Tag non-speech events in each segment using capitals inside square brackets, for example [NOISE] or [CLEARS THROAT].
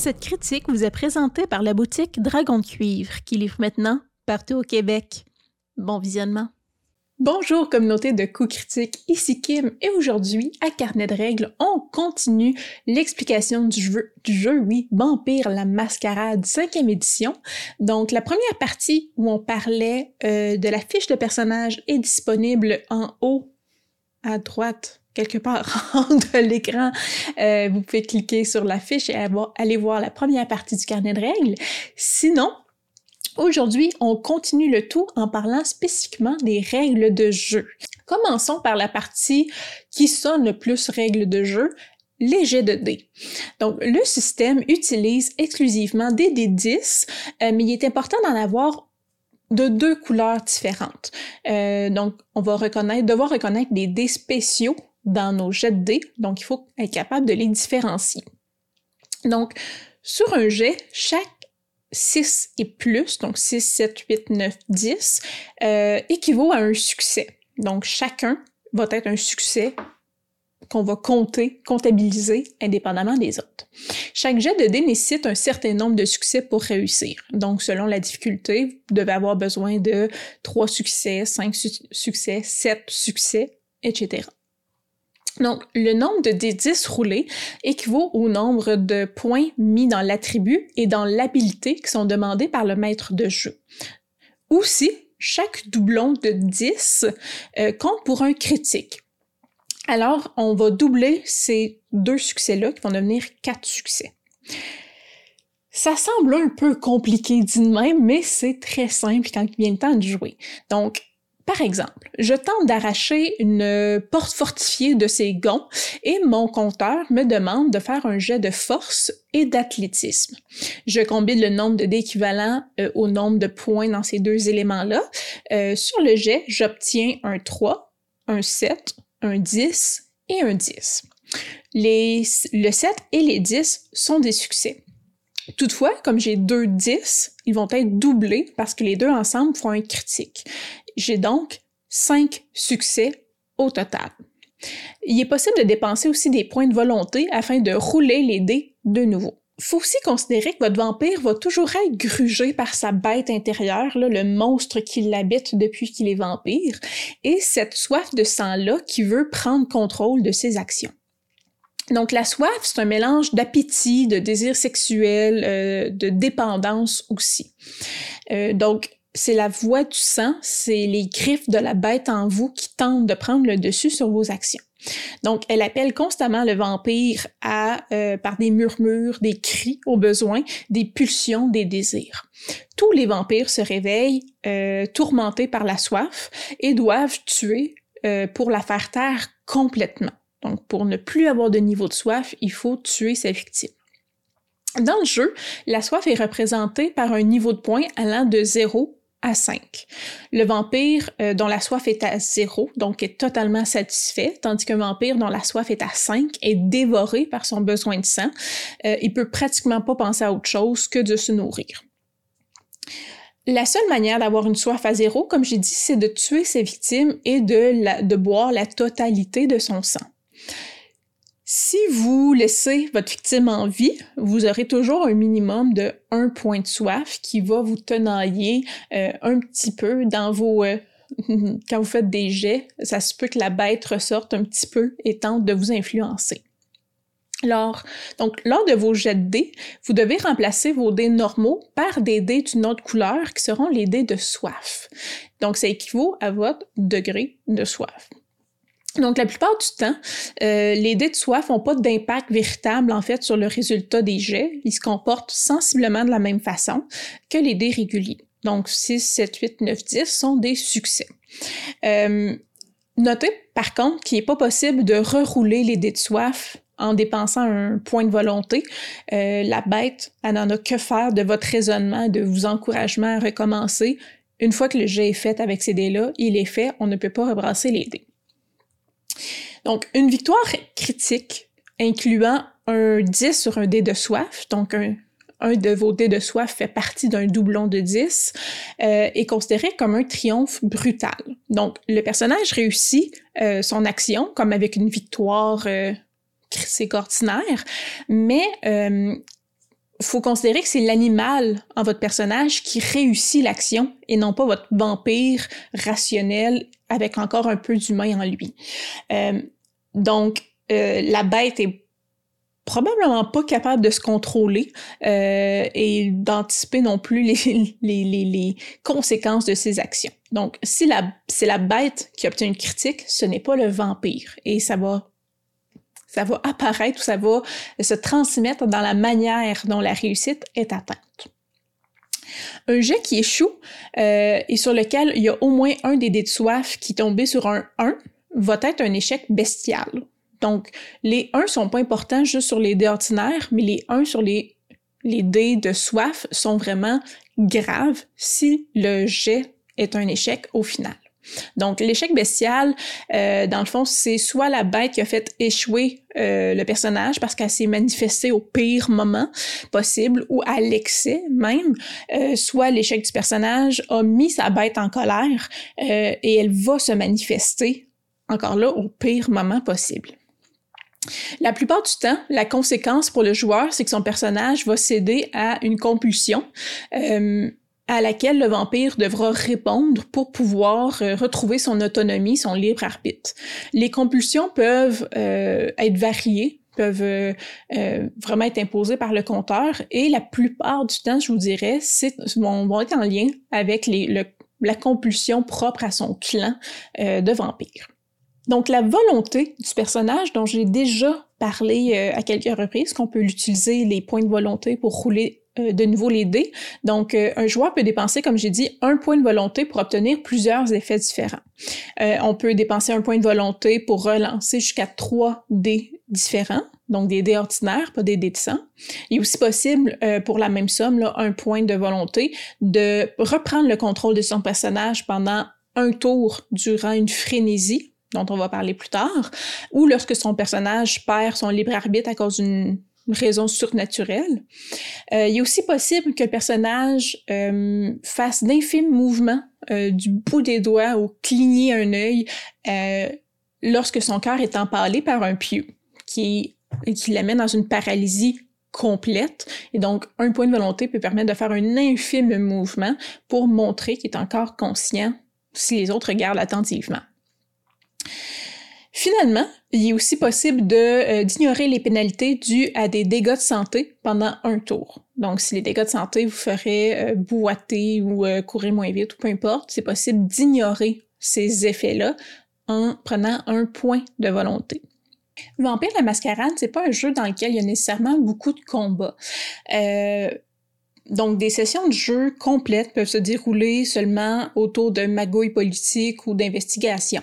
Cette critique vous est présentée par la boutique Dragon de Cuivre, qui livre maintenant partout au Québec. Bon visionnement. Bonjour communauté de coups critiques, ici Kim et aujourd'hui à Carnet de règles, on continue l'explication du jeu, oui, Vampire la Mascarade 5e édition. Donc la première partie où on parlait euh, de la fiche de personnage est disponible en haut à droite quelque part [LAUGHS] en de l'écran. Euh, vous pouvez cliquer sur la fiche et aller voir la première partie du carnet de règles. Sinon, Aujourd'hui, on continue le tout en parlant spécifiquement des règles de jeu. Commençons par la partie qui sonne le plus règles de jeu, les jets de dés. Donc, le système utilise exclusivement des dés 10, euh, mais il est important d'en avoir de deux couleurs différentes. Euh, donc, on va reconnaître, devoir reconnaître des dés spéciaux dans nos jets de dés, donc il faut être capable de les différencier. Donc, sur un jet, chaque 6 et plus, donc 6, 7, 8, 9, 10, équivaut à un succès. Donc chacun va être un succès qu'on va compter, comptabiliser indépendamment des autres. Chaque jet de dés nécessite un certain nombre de succès pour réussir. Donc, selon la difficulté, vous devez avoir besoin de 3 succès, 5 succès, 7 succès, etc. Donc, le nombre de D10 roulés équivaut au nombre de points mis dans l'attribut et dans l'habilité qui sont demandés par le maître de jeu. Aussi, chaque doublon de 10 euh, compte pour un critique. Alors, on va doubler ces deux succès-là qui vont devenir quatre succès. Ça semble un peu compliqué dit de même, mais c'est très simple quand il vient le temps de jouer. Donc, par exemple, je tente d'arracher une porte fortifiée de ces gonds et mon compteur me demande de faire un jet de force et d'athlétisme. Je combine le nombre dés euh, au nombre de points dans ces deux éléments-là. Euh, sur le jet, j'obtiens un 3, un 7, un 10 et un 10. Les, le 7 et les 10 sont des succès. Toutefois, comme j'ai deux 10, ils vont être doublés parce que les deux ensemble font un critique. J'ai donc cinq succès au total. Il est possible de dépenser aussi des points de volonté afin de rouler les dés de nouveau. Faut aussi considérer que votre vampire va toujours être grugé par sa bête intérieure, le monstre qui l'habite depuis qu'il est vampire, et cette soif de sang-là qui veut prendre contrôle de ses actions. Donc la soif, c'est un mélange d'appétit, de désir sexuel, euh, de dépendance aussi. Euh, donc c'est la voix du sang, c'est les griffes de la bête en vous qui tentent de prendre le dessus sur vos actions. Donc, elle appelle constamment le vampire à, euh, par des murmures, des cris au besoin, des pulsions, des désirs. Tous les vampires se réveillent euh, tourmentés par la soif et doivent tuer euh, pour la faire taire complètement. Donc, pour ne plus avoir de niveau de soif, il faut tuer sa victime. Dans le jeu, la soif est représentée par un niveau de points allant de 0 à 5. Le vampire euh, dont la soif est à 0, donc est totalement satisfait, tandis qu'un vampire dont la soif est à 5 est dévoré par son besoin de sang. Euh, il peut pratiquement pas penser à autre chose que de se nourrir. La seule manière d'avoir une soif à zéro, comme j'ai dit, c'est de tuer ses victimes et de boire la totalité de son sang. Si vous laissez votre victime en vie, vous aurez toujours un minimum de un point de soif qui va vous tenailler euh, un petit peu dans vos... Euh, [LAUGHS] quand vous faites des jets, ça se peut que la bête ressorte un petit peu et tente de vous influencer. Alors, donc, lors de vos jets de dés, vous devez remplacer vos dés normaux par des dés d'une autre couleur qui seront les dés de soif. Donc, ça équivaut à votre degré de soif. Donc, la plupart du temps, euh, les dés de soif n'ont pas d'impact véritable, en fait, sur le résultat des jets. Ils se comportent sensiblement de la même façon que les dés réguliers. Donc, 6, 7, 8, 9, 10 sont des succès. Euh, notez, par contre, qu'il n'est pas possible de rerouler les dés de soif en dépensant un point de volonté. Euh, la bête, elle n'en a que faire de votre raisonnement, de vos encouragements à recommencer. Une fois que le jet est fait avec ces dés-là, il est fait, on ne peut pas rebrasser les dés. Donc, une victoire critique incluant un 10 sur un dé de soif, donc un, de vos dés de soif fait partie d'un doublon de 10, euh, est considéré comme un triomphe brutal. Donc, le personnage réussit euh, son action comme avec une victoire euh, critique ordinaire, mais faut considérer que c'est l'animal en votre personnage qui réussit l'action et non pas votre vampire rationnel avec encore un peu d'humain en lui. Euh, donc, euh, la bête est probablement pas capable de se contrôler euh, et d'anticiper non plus les, les, les, les, conséquences de ses actions. Donc, si c'est la bête qui obtient une critique, ce n'est pas le vampire. Et ça va ça va apparaître ou ça va se transmettre dans la manière dont la réussite est atteinte. Un jet qui échoue euh, et sur lequel il y a au moins un des dés de soif qui tombé sur un 1 va être un échec bestial. Donc, les 1 sont pas importants juste sur les dés ordinaires, mais les 1 sur les, les dés de soif sont vraiment graves si le jet est un échec au final. Donc, l'échec bestial, euh, dans le fond, c'est soit la bête qui a fait échouer euh, le personnage parce qu'elle s'est manifestée au pire moment possible ou à l'excès même, euh, soit l'échec du personnage a mis sa bête en colère et elle va se manifester encore là au pire moment possible. La plupart du temps, la conséquence pour le joueur, c'est que son personnage va céder à une compulsion à laquelle le vampire devra répondre pour pouvoir euh, retrouver son autonomie, son libre arbitre. Les compulsions peuvent euh, être variées, peuvent euh, vraiment être imposées par le compteur et la plupart du temps, je vous dirais, c'est, vont, être en lien avec les, la compulsion propre à son clan de vampires. Donc la volonté du personnage dont j'ai déjà parlé à quelques reprises, qu'on peut utiliser les points de volonté pour rouler euh, de nouveau les dés. Donc, euh, un joueur peut dépenser, comme j'ai dit, un point de volonté pour obtenir plusieurs effets différents. Euh, on peut dépenser un point de volonté pour relancer jusqu'à trois dés différents, donc des dés ordinaires, pas des dés de sang. Il est aussi possible, pour la même somme, là, un point de volonté, de reprendre le contrôle de son personnage pendant un tour durant une frénésie, dont on va parler plus tard, ou lorsque son personnage perd son libre arbitre à cause d'une raison surnaturelle. Euh, il est aussi possible que le personnage euh, fasse d'infimes mouvements euh, du bout des doigts ou cligner un œil lorsque son cœur est empalé par un pieu qui, qui l'amène dans une paralysie complète. Et donc, un point de volonté peut permettre de faire un infime mouvement pour montrer qu'il est encore conscient si les autres regardent attentivement. Finalement, il est aussi possible euh, d'ignorer les pénalités dues à des dégâts de santé pendant un tour. Donc, si les dégâts de santé vous feraient euh, boiter ou euh, courir moins vite ou peu importe, c'est possible d'ignorer ces effets-là en prenant un point de volonté. Vampire la Mascarade, c'est pas un jeu dans lequel il y a nécessairement beaucoup de combats. donc, des sessions de jeu complètes peuvent se dérouler seulement autour de magouilles politiques ou d'investigation.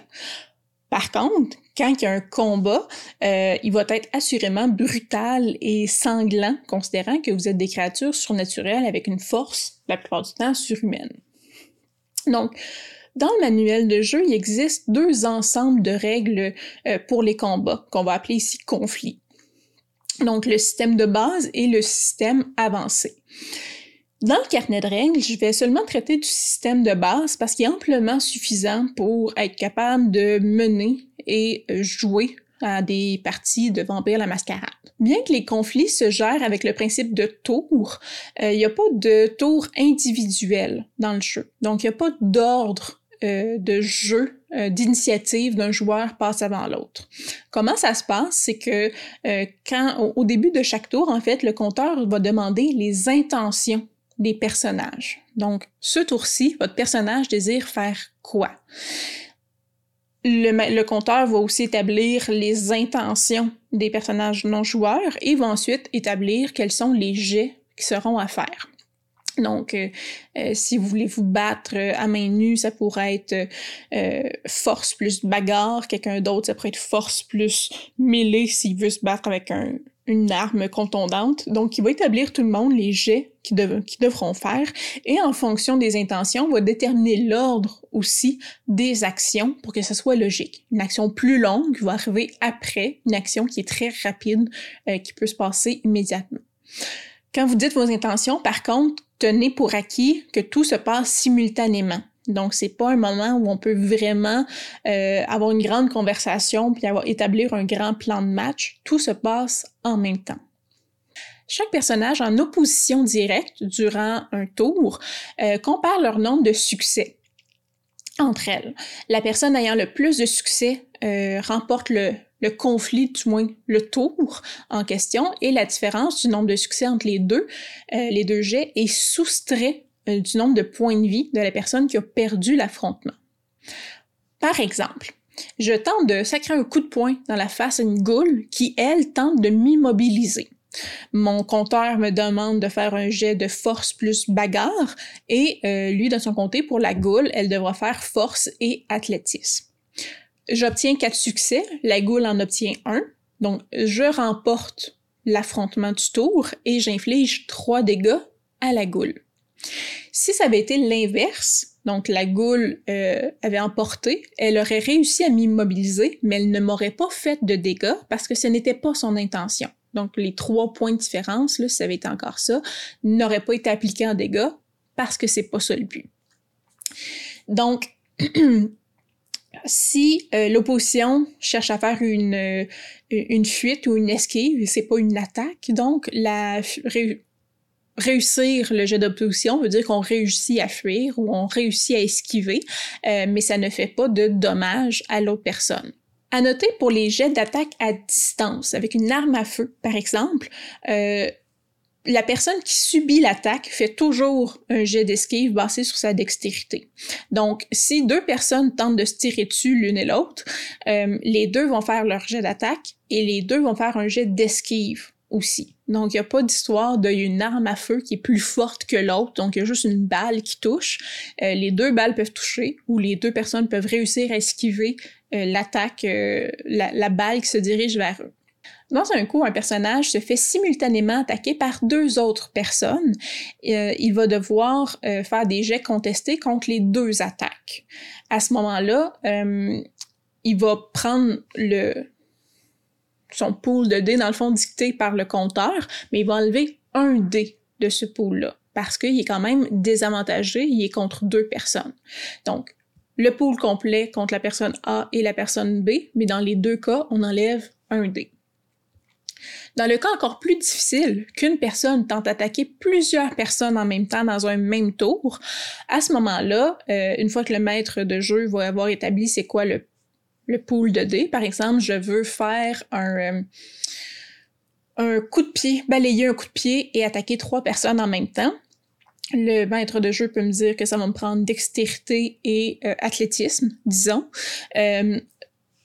Par contre, quand il y a un combat, euh, il va être assurément brutal et sanglant, considérant que vous êtes des créatures surnaturelles avec une force, la plupart du temps, surhumaine. Donc, dans le manuel de jeu, il existe deux ensembles de règles euh, pour les combats, qu'on va appeler ici conflits. Donc, le système de base et le système avancé. Dans le carnet de règles, je vais seulement traiter du système de base parce qu'il est amplement suffisant pour être capable de mener et jouer à des parties de Vampire la Mascarade. Bien que les conflits se gèrent avec le principe de tour, euh, il n'y a pas de tour individuel dans le jeu. Donc, il n'y a pas d'ordre euh, de jeu, euh, d'initiative d'un joueur passe avant l'autre. Comment ça se passe? C'est que quand au, début de chaque tour, en fait, le compteur va demander les intentions des personnages. Donc, ce tour-ci, votre personnage désire faire quoi? Le, le, compteur va aussi établir les intentions des personnages non joueurs et va ensuite établir quels sont les jets qui seront à faire. Donc, euh, euh, si vous voulez vous battre à main nue, ça pourrait être euh, force plus bagarre. Quelqu'un d'autre, ça pourrait être force plus mêlée s'il veut se battre avec un, une arme contondante. Donc, il va établir tout le monde les jets qu'ils devront faire et en fonction des intentions, va déterminer l'ordre aussi des actions pour que ce soit logique. Une action plus longue va arriver après une action qui est très rapide, euh, qui peut se passer immédiatement. Quand vous dites vos intentions, par contre, tenez pour acquis que tout se passe simultanément. Donc, c'est pas un moment où on peut vraiment euh, avoir une grande conversation puis avoir, établir un grand plan de match. Tout se passe en même temps. Chaque personnage en opposition directe durant un tour euh, compare leur nombre de succès entre elles. La personne ayant le plus de succès euh, remporte le, conflit, du moins le tour en question, et la différence du nombre de succès entre les deux, les deux jets, est soustrait du nombre de points de vie de la personne qui a perdu l'affrontement. Par exemple, je tente de sacrer un coup de poing dans la face à une goule qui, elle, tente de m'immobiliser. Mon compteur me demande de faire un jet de force plus bagarre et euh, lui, de son côté, pour la goule, elle devra faire force et athlétisme. J'obtiens quatre succès, la goule en obtient un, donc je remporte l'affrontement du tour et j'inflige trois dégâts à la goule. Si ça avait été l'inverse, donc la goule euh, avait emporté, elle aurait réussi à m'immobiliser, mais elle ne m'aurait pas fait de dégâts parce que ce n'était pas son intention. Donc les trois points de différence, là, ça avait été encore ça, n'auraient pas été appliqués en dégâts parce que c'est pas ça le but. Donc, [CLEARS THROAT] si euh, l'opposition cherche à faire une, euh, fuite ou une esquive, c'est pas une attaque, donc la, réussir le jet d'opposition veut dire qu'on réussit à fuir ou on réussit à esquiver, euh, mais ça ne fait pas de dommages à l'autre personne. À noter pour les jets d'attaque à distance, avec une arme à feu, par exemple, euh, la personne qui subit l'attaque fait toujours un jet d'esquive basé sur sa dextérité. Donc, si deux personnes tentent de se tirer dessus l'une et l'autre, euh, les deux vont faire leur jet d'attaque et les deux vont faire un jet d'esquive aussi. Donc, il n'y a pas d'histoire d'une arme à feu qui est plus forte que l'autre, donc il y a juste une balle qui touche. Euh, les deux balles peuvent toucher, ou les deux personnes peuvent réussir à esquiver euh, l'attaque, euh, la, la, balle qui se dirige vers eux. Dans un coup, un personnage se fait simultanément attaquer par deux autres personnes. il va devoir faire des jets contestés contre les deux attaques. À ce moment-là, il va prendre le, son pool de dés, dans le fond, dicté par le compteur, mais il va enlever un dé de ce pool-là, parce qu'il est quand même désavantagé, il est contre deux personnes. Donc, le pool complet contre la personne A et la personne B, mais dans les deux cas, on enlève un dé. Dans le cas encore plus difficile, qu'une personne tente d'attaquer plusieurs personnes en même temps dans un même tour, à ce moment-là, euh, une fois que le maître de jeu va avoir établi c'est quoi le le pool de dés. Par exemple, je veux faire un, euh, un coup de pied, balayer un coup de pied et attaquer trois personnes en même temps. Le maître de jeu peut me dire que ça va me prendre dextérité et euh, athlétisme, disons. Euh,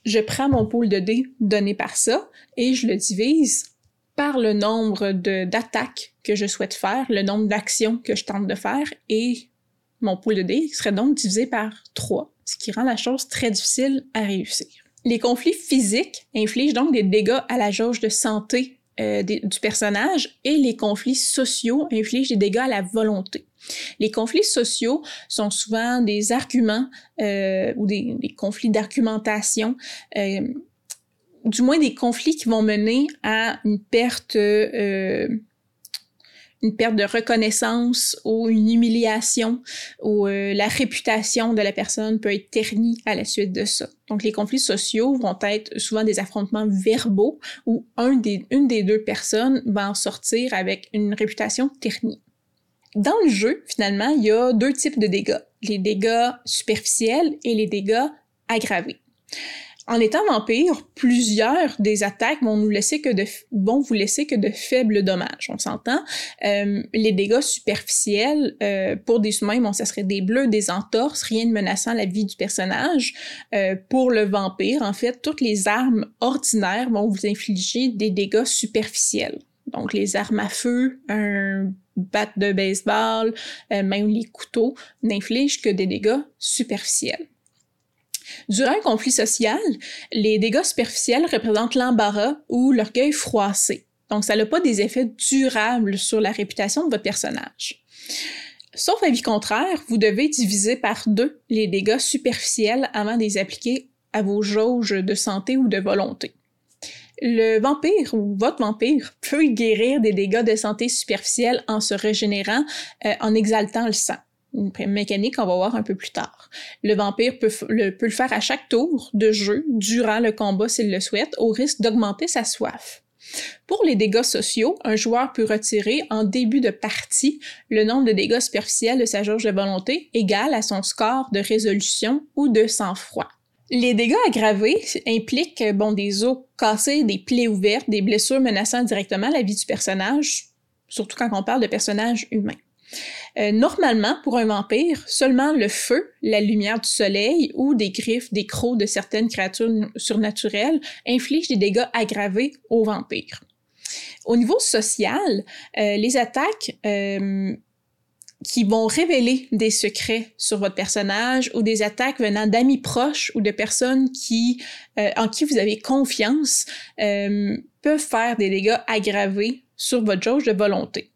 je prends mon pool de dés donné par ça et je le divise par le nombre d'attaques que je souhaite faire, le nombre d'actions que je tente de faire et mon pool de dés serait donc divisé par 3 ce qui rend la chose très difficile à réussir. Les conflits physiques infligent donc des dégâts à la jauge de santé euh, du personnage et les conflits sociaux infligent des dégâts à la volonté. Les conflits sociaux sont souvent des arguments euh, ou des, conflits d'argumentation, euh, du moins des conflits qui vont mener à une perte une perte de reconnaissance ou une humiliation ou euh, la réputation de la personne peut être ternie à la suite de ça. Donc les conflits sociaux vont être souvent des affrontements verbaux où des, une des deux personnes va en sortir avec une réputation ternie. Dans le jeu, finalement, il y a deux types de dégâts, les dégâts superficiels et les dégâts aggravés. En étant vampire, plusieurs des attaques vont nous laisser que de vont vous laisser que de faibles dommages. On s'entend? Euh, les dégâts superficiels euh, pour des humains, bon, ça serait des bleus, des entorses, rien de menaçant la vie du personnage. Euh, pour le vampire, en fait, toutes les armes ordinaires vont vous infliger des dégâts superficiels. Donc les armes à feu, un bat de baseball, même les couteaux n'infligent que des dégâts superficiels. Durant un conflit social, les dégâts superficiels représentent l'embarras ou l'orgueil froissé. Donc, ça n'a pas des effets durables sur la réputation de votre personnage. Sauf avis contraire, vous devez diviser par deux les dégâts superficiels avant de les appliquer à vos jauges de santé ou de volonté. Le vampire ou votre vampire peut guérir des dégâts de santé superficiels en se régénérant, euh, en exaltant le sang une mécanique qu'on va voir un peu plus tard. Le vampire peut le, peut faire à chaque tour de jeu durant le combat s'il le souhaite, au risque d'augmenter sa soif. Pour les dégâts sociaux, un joueur peut retirer en début de partie le nombre de dégâts superficiels de sa jauge de volonté égal à son score de résolution ou de sang-froid. Les dégâts aggravés impliquent bon, des os cassés, des plaies ouvertes, des blessures menaçant directement la vie du personnage, surtout quand on parle de personnages humains. Euh, normalement, pour un vampire, seulement le feu, la lumière du soleil ou des griffes, des crocs de certaines créatures surnaturelles infligent des dégâts aggravés aux vampires. Au niveau social, euh, les attaques euh, qui vont révéler des secrets sur votre personnage ou des attaques venant d'amis proches ou de personnes en qui vous avez confiance peuvent faire des dégâts aggravés sur votre jauge de volonté.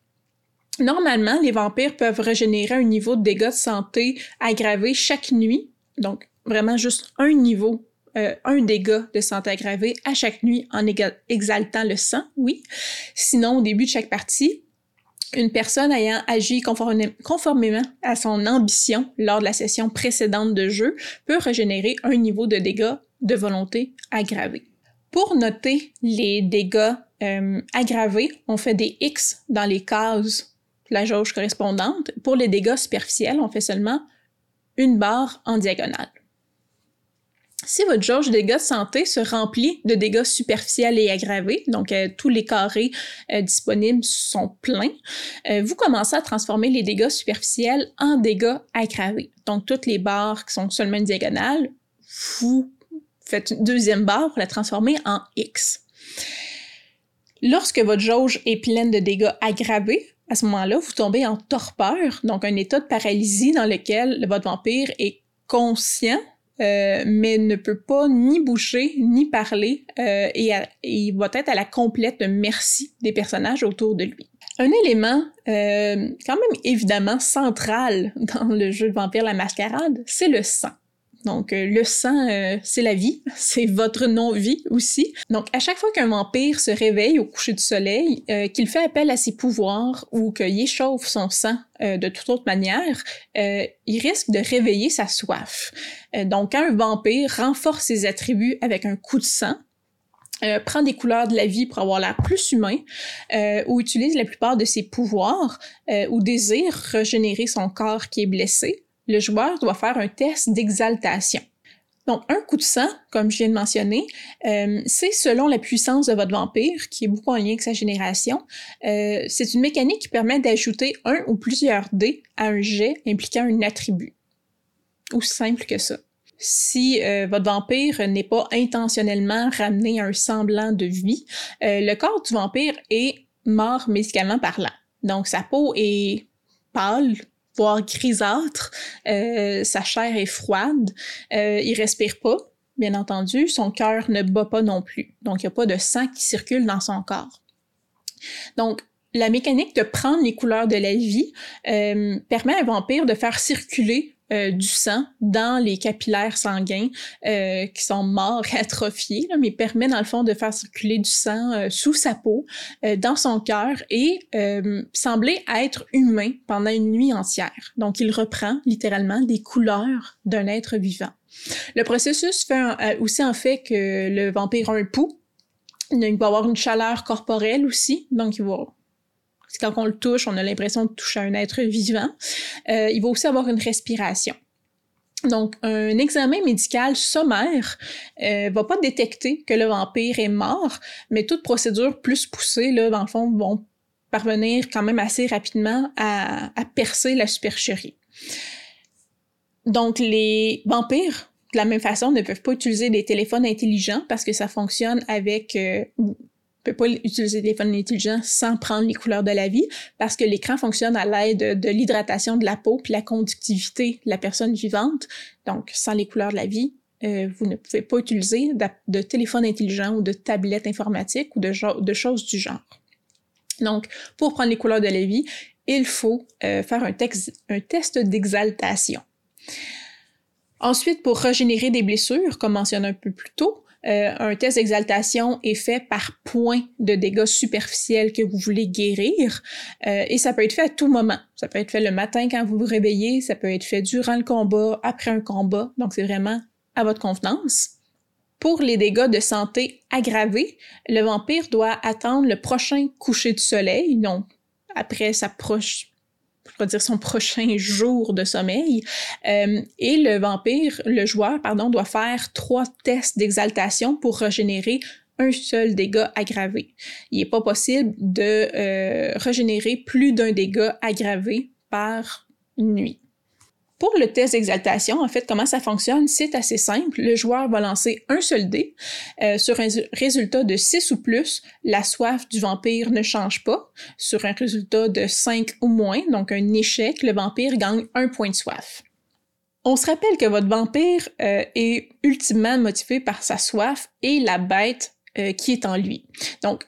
Normalement, les vampires peuvent régénérer un niveau de dégâts de santé aggravé chaque nuit, donc vraiment juste un niveau euh, un dégât de santé aggravé à chaque nuit en exaltant le sang, oui. Sinon, au début de chaque partie, une personne ayant agi conformément à son ambition lors de la session précédente de jeu peut régénérer un niveau de dégâts de volonté aggravé. Pour noter les dégâts euh, aggravés, on fait des X dans les cases la jauge correspondante. Pour les dégâts superficiels, on fait seulement une barre en diagonale. Si votre jauge de dégâts de santé se remplit de dégâts superficiels et aggravés, donc euh, tous les carrés euh, disponibles sont pleins, euh, vous commencez à transformer les dégâts superficiels en dégâts aggravés. Donc toutes les barres qui sont seulement une diagonale, vous faites une deuxième barre pour la transformer en X. Lorsque votre jauge est pleine de dégâts aggravés, à ce moment-là, vous tombez en torpeur, donc un état de paralysie dans lequel votre vampire est conscient euh, mais ne peut pas ni bouger ni parler euh, et, il va être à la complète merci des personnages autour de lui. Un élément euh, quand même évidemment central [LAUGHS] dans le jeu de Vampire la Mascarade, c'est le sang. Donc, euh, le sang, euh, c'est la vie, [LAUGHS] c'est votre non-vie aussi. Donc, à chaque fois qu'un vampire se réveille au coucher du soleil, euh, qu'il fait appel à ses pouvoirs ou qu'il échauffe son sang de toute autre manière, il risque de réveiller sa soif. donc, quand un vampire renforce ses attributs avec un coup de sang, prend des couleurs de la vie pour avoir l'air plus humain, ou utilise la plupart de ses pouvoirs, ou désire régénérer son corps qui est blessé, le joueur doit faire un test d'exaltation. Donc, un coup de sang, comme je viens de mentionner, euh, c'est selon la puissance de votre vampire, qui est beaucoup en lien avec sa génération. Euh, c'est une mécanique qui permet d'ajouter un ou plusieurs dés à un jet impliquant un attribut. Aussi simple que ça. Si euh, votre vampire n'est pas intentionnellement ramené à un semblant de vie, le corps du vampire est mort médicalement parlant. Donc, sa peau est pâle, voire grisâtre, euh, sa chair est froide, euh, il respire pas, bien entendu, son cœur ne bat pas non plus. Donc, il n'y a pas de sang qui circule dans son corps. Donc, la mécanique de prendre les couleurs de la vie euh, permet à un vampire de faire circuler euh, du sang dans les capillaires sanguins euh, qui sont morts [LAUGHS] atrophiés, mais permet dans le fond de faire circuler du sang euh, sous sa peau, dans son cœur et sembler être humain pendant une nuit entière. Donc il reprend littéralement des couleurs d'un être vivant. Le processus fait aussi en fait que le vampire a un pouls, il va avoir une chaleur corporelle aussi, donc il va quand on le touche, on a l'impression de toucher un être vivant. Euh, il va aussi avoir une respiration. Donc, un examen médical sommaire euh, va pas détecter que le vampire est mort, mais toute procédure plus poussée, là, dans le fond, vont parvenir quand même assez rapidement à, percer la supercherie. Donc, les vampires, de la même façon, ne peuvent pas utiliser des téléphones intelligents parce que ça fonctionne avec, euh, peut pas utiliser le téléphone intelligent sans prendre les couleurs de la vie parce que l'écran fonctionne à l'aide de, l'hydratation de la peau puis la conductivité de la personne vivante. Donc, sans les couleurs de la vie, euh, vous ne pouvez pas utiliser de, téléphone intelligent ou de tablette informatique ou de, choses du genre. Donc, pour prendre les couleurs de la vie, il faut euh, faire un test d'exaltation. Ensuite, pour régénérer des blessures, comme mentionné un peu plus tôt, euh, un test d'exaltation est fait par point de dégâts superficiels que vous voulez guérir euh, et ça peut être fait à tout moment. Ça peut être fait le matin quand vous vous réveillez, ça peut être fait durant le combat, après un combat, donc c'est vraiment à votre convenance. Pour les dégâts de santé aggravés, le vampire doit attendre le prochain coucher du soleil, donc après sa proche je dire son [LAUGHS] prochain jour de sommeil. Euh, et le vampire, le joueur, pardon, doit faire trois tests d'exaltation pour régénérer un seul dégât aggravé. Il n'est pas possible de euh, régénérer plus d'un dégât aggravé par nuit. Pour le test d'exaltation, en fait, comment ça fonctionne? C'est assez simple. Le joueur va lancer un seul dé. Euh, sur un résultat de 6 ou plus, la soif du vampire ne change pas. Sur un résultat de 5 ou moins, donc un échec, le vampire gagne un point de soif. On se rappelle que votre vampire euh, est ultimement motivé par sa soif et la bête euh, qui est en lui. Donc,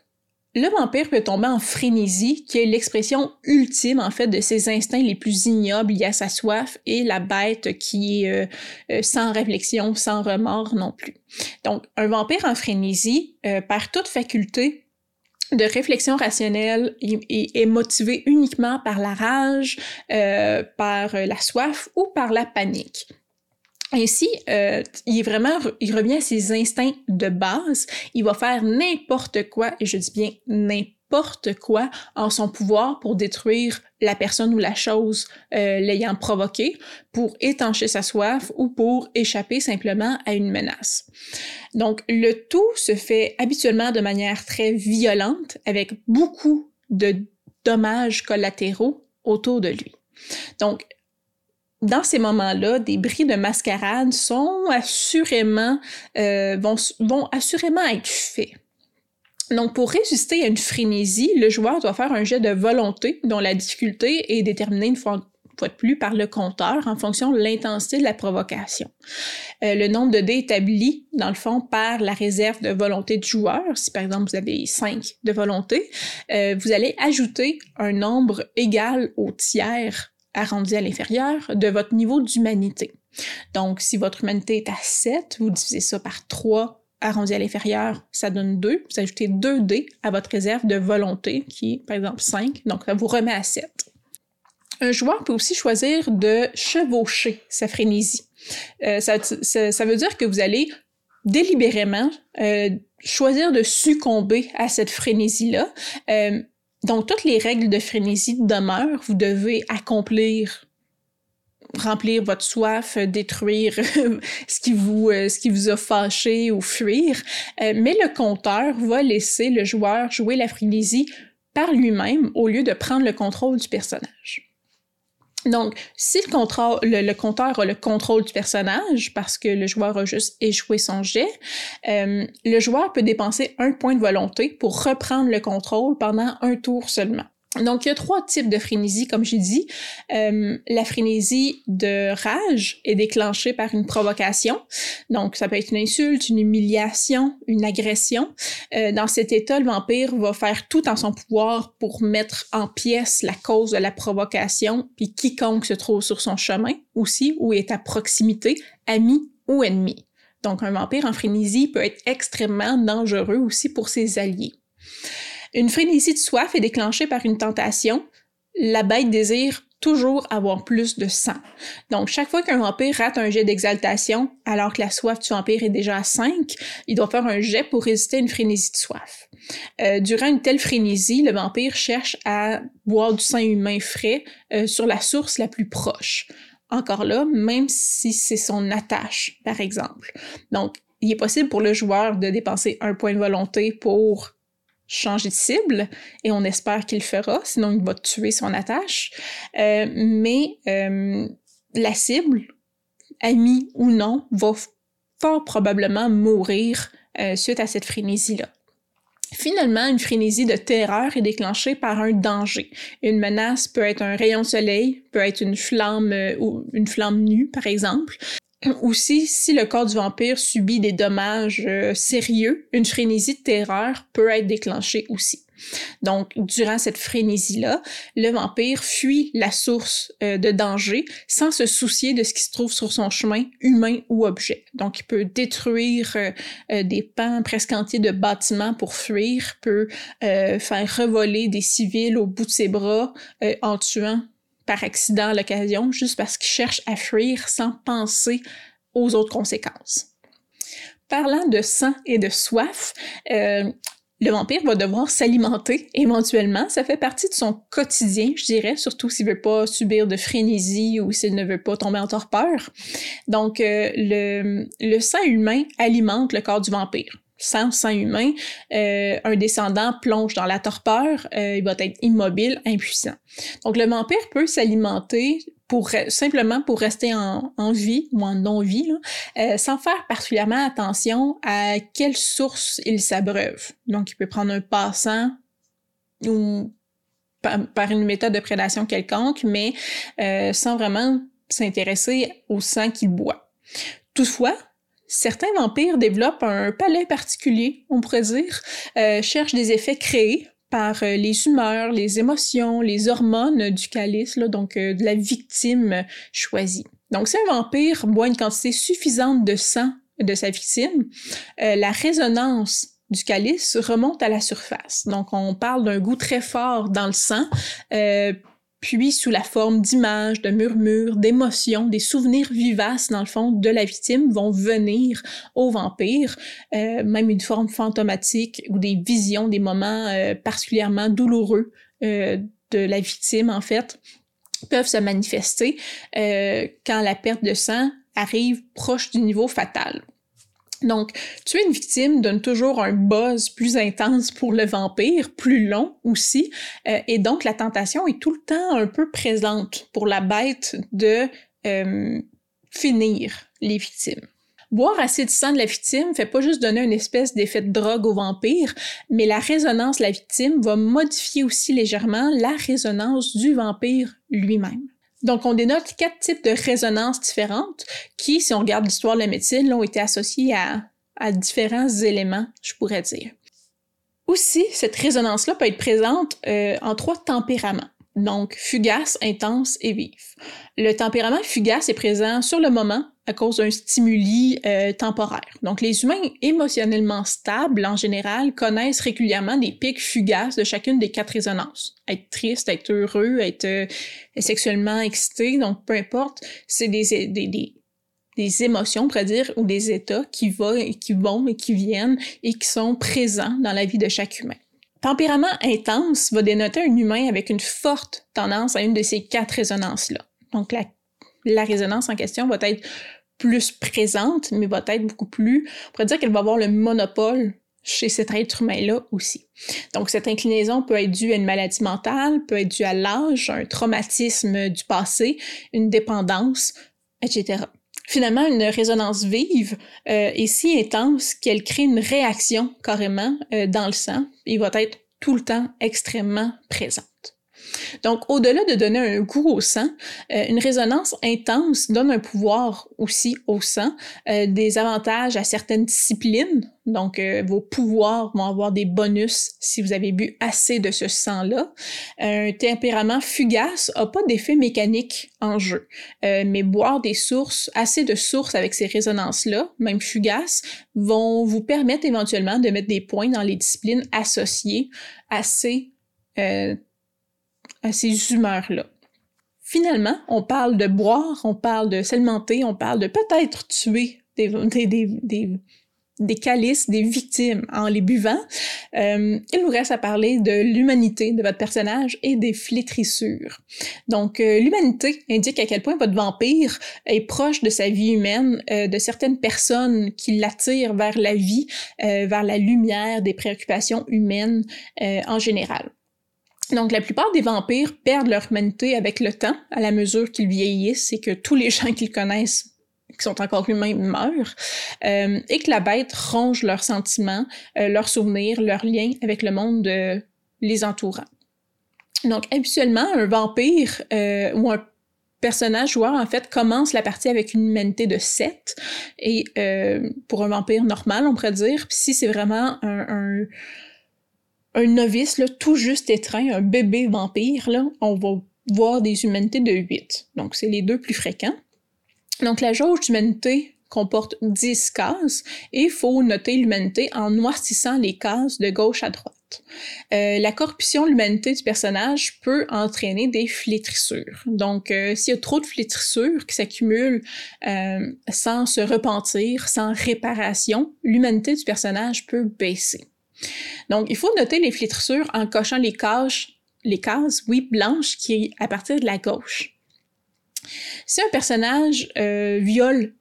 le vampire peut tomber en frénésie, qui est l'expression ultime en fait de ses instincts les plus ignobles liés à sa soif et la bête qui est euh, euh, sans réflexion, sans remords non plus. Donc, un vampire en frénésie perd toute faculté de réflexion rationnelle et est motivé uniquement par la rage, par la soif ou par la panique. Ainsi, euh, il est vraiment, il revient à ses instincts de base. Il va faire n'importe quoi, et je dis bien n'importe quoi en son pouvoir pour détruire la personne ou la chose euh, l'ayant provoqué, pour étancher sa soif ou pour échapper simplement à une menace. Donc, le tout se fait habituellement de manière très violente, avec beaucoup de dommages collatéraux autour de lui. Donc, dans ces moments-là, des bris de mascarade sont assurément, euh, vont, assurément être faits. Donc, pour résister à une frénésie, le joueur doit faire un jet de volonté dont la difficulté est déterminée une fois, de plus par le compteur en fonction de l'intensité de la provocation. Euh, le nombre de dés établi, dans le fond, par la réserve de volonté du joueur. Si par exemple vous avez 5 de volonté, euh, vous allez ajouter un nombre égal au tiers arrondi à l'inférieur de votre niveau d'humanité. Donc, si votre humanité est à 7, vous divisez ça par 3 arrondi à l'inférieur, ça donne 2. Vous ajoutez 2 dés à votre réserve de volonté, qui est par exemple 5, donc ça vous remet à 7. Un joueur peut aussi choisir de chevaucher sa frénésie. Euh, ça, veut dire que vous allez délibérément euh, choisir de succomber à cette frénésie-là, euh, donc, toutes les règles de frénésie demeurent. Vous devez accomplir remplir votre soif, détruire [LAUGHS] ce qui vous euh, ce qui vous a fâché ou fuir. Euh, mais le compteur va laisser le joueur jouer la frénésie par lui-même au lieu de prendre le contrôle du personnage. Donc, si le, le, compteur a le contrôle du personnage, parce que le joueur a juste échoué son jet, euh, le joueur peut dépenser un point de volonté pour reprendre le contrôle pendant un tour seulement. Donc, il y a trois types de frénésie, comme j'ai dit. Euh, la frénésie de rage est déclenchée par une provocation. Donc, ça peut être une insulte, une humiliation, une agression. Euh, dans cet état, le vampire va faire tout en son pouvoir pour mettre en pièces la cause de la provocation, puis quiconque se trouve sur son chemin aussi, ou est à proximité, ami ou ennemi. Donc, un vampire en frénésie peut être extrêmement dangereux aussi pour ses alliés. Une frénésie de soif est déclenchée par une tentation. La bête désire toujours avoir plus de sang. Donc, chaque fois qu'un vampire rate un jet d'exaltation, alors que la soif du vampire est déjà à 5, il doit faire un jet pour résister à une frénésie de soif. Euh, durant une telle frénésie, le vampire cherche à boire du sang humain frais euh, sur la source la plus proche. Encore là, même si c'est son attache, par exemple. Donc, il est possible pour le joueur de dépenser un point de volonté pour changer de cible et on espère qu'il le fera, sinon il va tuer son attache. Euh, mais euh, la cible, amie ou non, va fort probablement mourir euh, suite à cette frénésie-là. Finalement, une frénésie de terreur est déclenchée par un danger. Une menace peut être un rayon de soleil, peut être une flamme ou une flamme nue, par exemple. Aussi, si le corps du vampire subit des dommages euh, sérieux, une frénésie de terreur peut être déclenchée aussi. Donc, durant cette frénésie-là, le vampire fuit la source euh, de danger sans se soucier de ce qui se trouve sur son chemin, humain ou objet. Donc, il peut détruire euh, des pans presque entiers de bâtiments pour fuir, peut faire revoler des civils au bout de ses bras en tuant par accident l'occasion, juste parce qu'il cherche à fuir sans penser aux autres conséquences. parlant de sang et de soif, euh, le vampire va devoir s'alimenter éventuellement. Ça fait partie de son quotidien, je dirais, surtout s'il veut pas subir de frénésie ou s'il ne veut pas tomber en torpeur. Donc, euh, le sang humain alimente le corps du vampire sans sang humain, euh, un descendant plonge dans la torpeur, euh, il va être immobile, impuissant. Donc le vampire peut s'alimenter pour simplement pour rester en, vie ou en non-vie, euh, sans faire particulièrement attention à quelle source il s'abreuve. Donc, il peut prendre un passant ou par, une méthode de prédation quelconque, mais euh, sans vraiment s'intéresser au sang qu'il boit. Toutefois, certains vampires développent un palais particulier, on pourrait dire, euh, cherchent des effets créés par euh, les humeurs, les émotions, les hormones du calice, là, donc euh, de la victime choisie. Donc, si un vampire boit une quantité suffisante de sang de sa victime, euh, la résonance du calice remonte à la surface. Donc, on parle d'un goût très fort dans le sang, puis sous la forme d'images, de murmures, d'émotions, des souvenirs vivaces, dans le fond, de la victime vont venir au vampire, euh, même une forme fantomatique ou des visions, des moments euh, particulièrement douloureux euh, de la victime, en fait, peuvent se manifester quand la perte de sang arrive proche du niveau fatal. Donc, tuer une victime donne toujours un buzz plus intense pour le vampire, plus long aussi, euh, et donc la tentation est tout le temps un peu présente pour la bête de euh, finir les victimes. Boire assez de sang de la victime fait pas juste donner une espèce d'effet de drogue au vampire, mais la résonance de la victime va modifier aussi légèrement la résonance du vampire lui-même. Donc, on dénote quatre types de résonances différentes qui, si on regarde l'histoire de la médecine, ont été associées à, différents éléments, je pourrais dire. Aussi, cette résonance-là peut être présente euh, en trois tempéraments. Donc, fugace, intense et vif. Le tempérament fugace est présent sur le moment à cause d'un stimuli euh, temporaire. Donc, les humains émotionnellement stables, en général, connaissent régulièrement des pics fugaces de chacune des quatre résonances. Être triste, être heureux, être euh, sexuellement excité, donc peu importe, c'est des, des, des, émotions, on pourrait dire, ou des états qui, vont, qui vont et qui viennent et qui sont présents dans la vie de chaque humain. Tempérament intense va dénoter un humain avec une forte tendance à une de ces quatre résonances-là. Donc, la, la résonance en question va être plus présente, mais va être beaucoup plus, on pourrait dire qu'elle va avoir le monopole chez cet être humain-là aussi. Donc, cette inclinaison peut être due à une maladie mentale, peut être due à l'âge, un traumatisme du passé, une dépendance, etc. Finalement, une résonance vive euh, est si intense qu'elle crée une réaction carrément euh, dans le sang et va être tout le temps extrêmement présente. Donc, au-delà de donner un goût au sang, euh, une résonance intense donne un pouvoir aussi au sang, euh, des avantages à certaines disciplines. Donc, euh, vos pouvoirs vont avoir des bonus si vous avez bu assez de ce sang-là. Un tempérament fugace n'a pas d'effet mécanique en jeu, mais boire des sources, assez de sources avec ces résonances-là, même fugaces, vont vous permettre éventuellement de mettre des points dans les disciplines associées assez à ces humeurs-là. Finalement, on parle de boire, on parle de s'alimenter, on parle de peut-être tuer des, des, des, calices, des victimes en les buvant. Euh, il nous reste à parler de l'humanité de votre personnage et des flétrissures. Donc, euh, l'humanité indique à quel point votre vampire est proche de sa vie humaine, euh, de certaines personnes qui l'attirent vers la vie, vers la lumière, des préoccupations humaines en général. Donc, la plupart des vampires perdent leur humanité avec le temps, à la mesure qu'ils vieillissent et que tous les [LAUGHS] gens qu'ils connaissent qui sont encore humains meurent, euh, et que la bête ronge leurs sentiments, euh, leurs souvenirs, leurs liens avec le monde les entourant. Donc, habituellement, un vampire euh, ou un personnage joueur, en fait, commence la partie avec une humanité de 7, et pour un vampire normal, on pourrait dire, si c'est vraiment un un novice, là, tout juste étreint, un bébé vampire, là, on va voir des humanités de 8. Donc, c'est les deux plus fréquents. Donc, la jauge d'humanité comporte 10 cases et il faut noter l'humanité en noircissant les cases de gauche à droite. Euh, la corruption de l'humanité du personnage peut entraîner des flétrissures. Donc, euh, s'il y a trop de flétrissures qui s'accumulent euh, sans se repentir, sans réparation, l'humanité du personnage peut baisser. Donc, il faut noter les flétrissures en cochant les cases, les oui, blanches, qui à partir de la gauche. Si un personnage euh, viole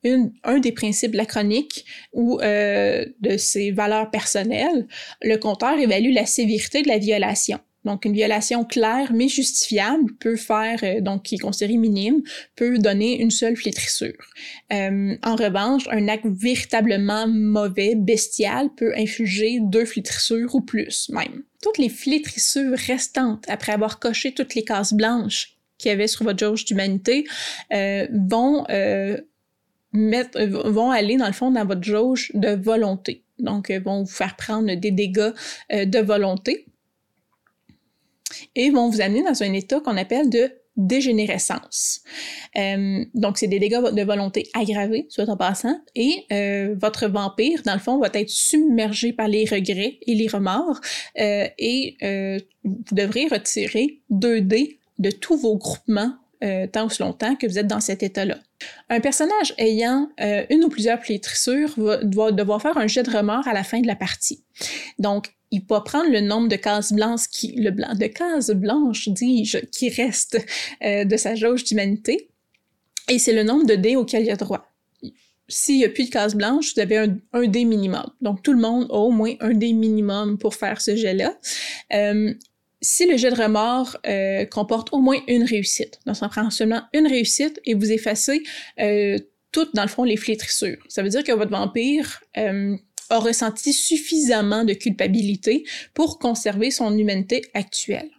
un des principes de la chronique ou euh, de ses valeurs personnelles, le compteur évalue la sévérité de la violation. Donc, une violation claire mais justifiable peut faire, euh, donc qui est considérée minime, peut donner une seule flétrissure. Euh, en revanche, un acte véritablement mauvais, bestial, peut infliger deux flétrissures ou plus même. Toutes les flétrissures restantes après avoir coché toutes les cases blanches qu'il y avait sur votre jauge d'humanité euh, vont vont aller dans le fond dans votre jauge de volonté. Donc, vont vous faire prendre des dégâts de volonté et vont vous amener dans un état qu'on appelle de dégénérescence. Euh, donc, c'est des dégâts de volonté aggravés, soit en passant, et euh, votre vampire, dans le fond, va être submergé par les regrets et les remords, euh, et vous devrez retirer 2 dés de tous vos groupements tant ou si longtemps que vous êtes dans cet état-là. Un personnage ayant une ou plusieurs flétrissures va, devoir faire un jet de remords à la fin de la partie. Donc, il va prendre le nombre de cases blanches qui, le blanc, de cases blanches, dis-je, qui restent euh, de sa jauge d'humanité, et c'est le nombre de dés auquel il a droit. S'il n'y a plus de cases blanches, vous avez un, un, dé minimum. Donc, tout le monde a au moins un dé minimum pour faire ce jet-là. Euh, si le jet de remords euh, comporte au moins une réussite, donc ça prend seulement une réussite et vous effacez toutes, dans le fond, les flétrissures. Ça veut dire que votre vampire a ressenti suffisamment de culpabilité pour conserver son humanité actuelle.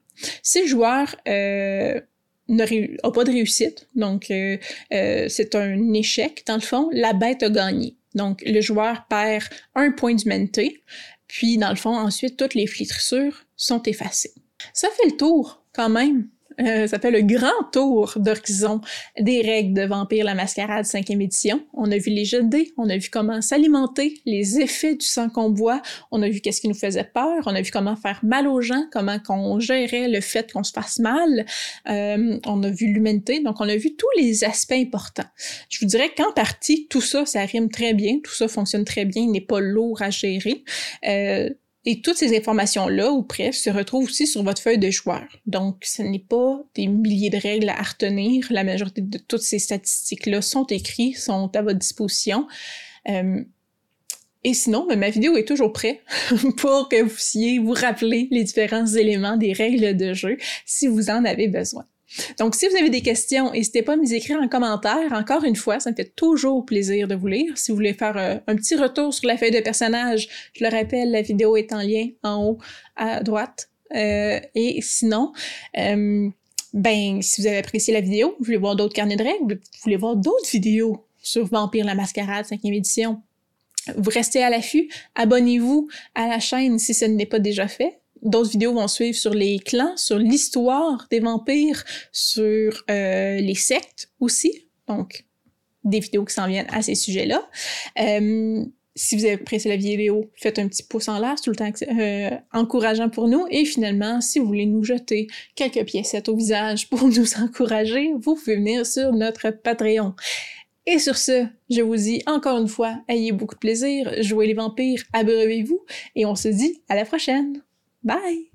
Si le joueur euh, n'a pas de réussite, donc euh, euh, c'est un échec, dans le fond, la bête a gagné. Donc, le joueur perd un point d'humanité, puis, dans le fond, ensuite, toutes les flétrissures sont effacées. Ça fait le tour, quand même. Euh, fait le grand tour d'horizon des règles de Vampire la Mascarade 5e édition. On a vu les jets de dés, on a vu comment s'alimenter, les effets du sang qu'on boit, on a vu qu'est-ce qui nous faisait peur, on a vu comment faire mal aux gens, comment qu'on gérait le fait qu'on se fasse mal, euh, on a vu l'humanité, donc on a vu tous les aspects importants. Je vous dirais qu'en partie, tout ça, ça rime très bien, tout ça fonctionne très bien, il n'est pas lourd à gérer. Euh, et toutes ces informations-là, ou presque, se retrouvent aussi sur votre feuille de joueur. Donc, ce n'est pas des milliers de règles à retenir. La majorité de toutes ces statistiques-là sont écrites, sont à votre disposition. Euh, et sinon, ben, ma vidéo est toujours prête [LAUGHS] pour que vous puissiez vous rappeler les différents éléments des règles de jeu si vous en avez besoin. Donc, si vous avez des questions, n'hésitez pas à me écrire en commentaire. Encore une fois, ça me fait toujours plaisir de vous lire. Si vous voulez faire euh, un petit retour sur la feuille de personnage, je le rappelle, la vidéo est en lien en haut à droite. Euh, et sinon, euh, ben, si vous avez apprécié la vidéo, vous voulez voir d'autres carnets de règles, vous voulez voir d'autres vidéos sur Vampire la Mascarade 5e édition, vous restez à l'affût, abonnez-vous à la chaîne si ce n'est pas déjà fait. D'autres vidéos vont suivre sur les clans, sur l'histoire des vampires, sur euh, les sectes aussi. Donc, des vidéos qui s'en viennent à ces sujets-là. Euh, si vous avez apprécié la vidéo, faites un petit pouce en l'air, tout le temps euh, encourageant pour nous. Et finalement, si vous voulez nous jeter quelques piécettes au visage pour [LAUGHS] nous encourager, vous pouvez venir sur notre Patreon. Et sur ce, je vous dis encore une fois, ayez beaucoup de plaisir, jouez les vampires, abreuvez-vous, et on se dit à la prochaine! Bye!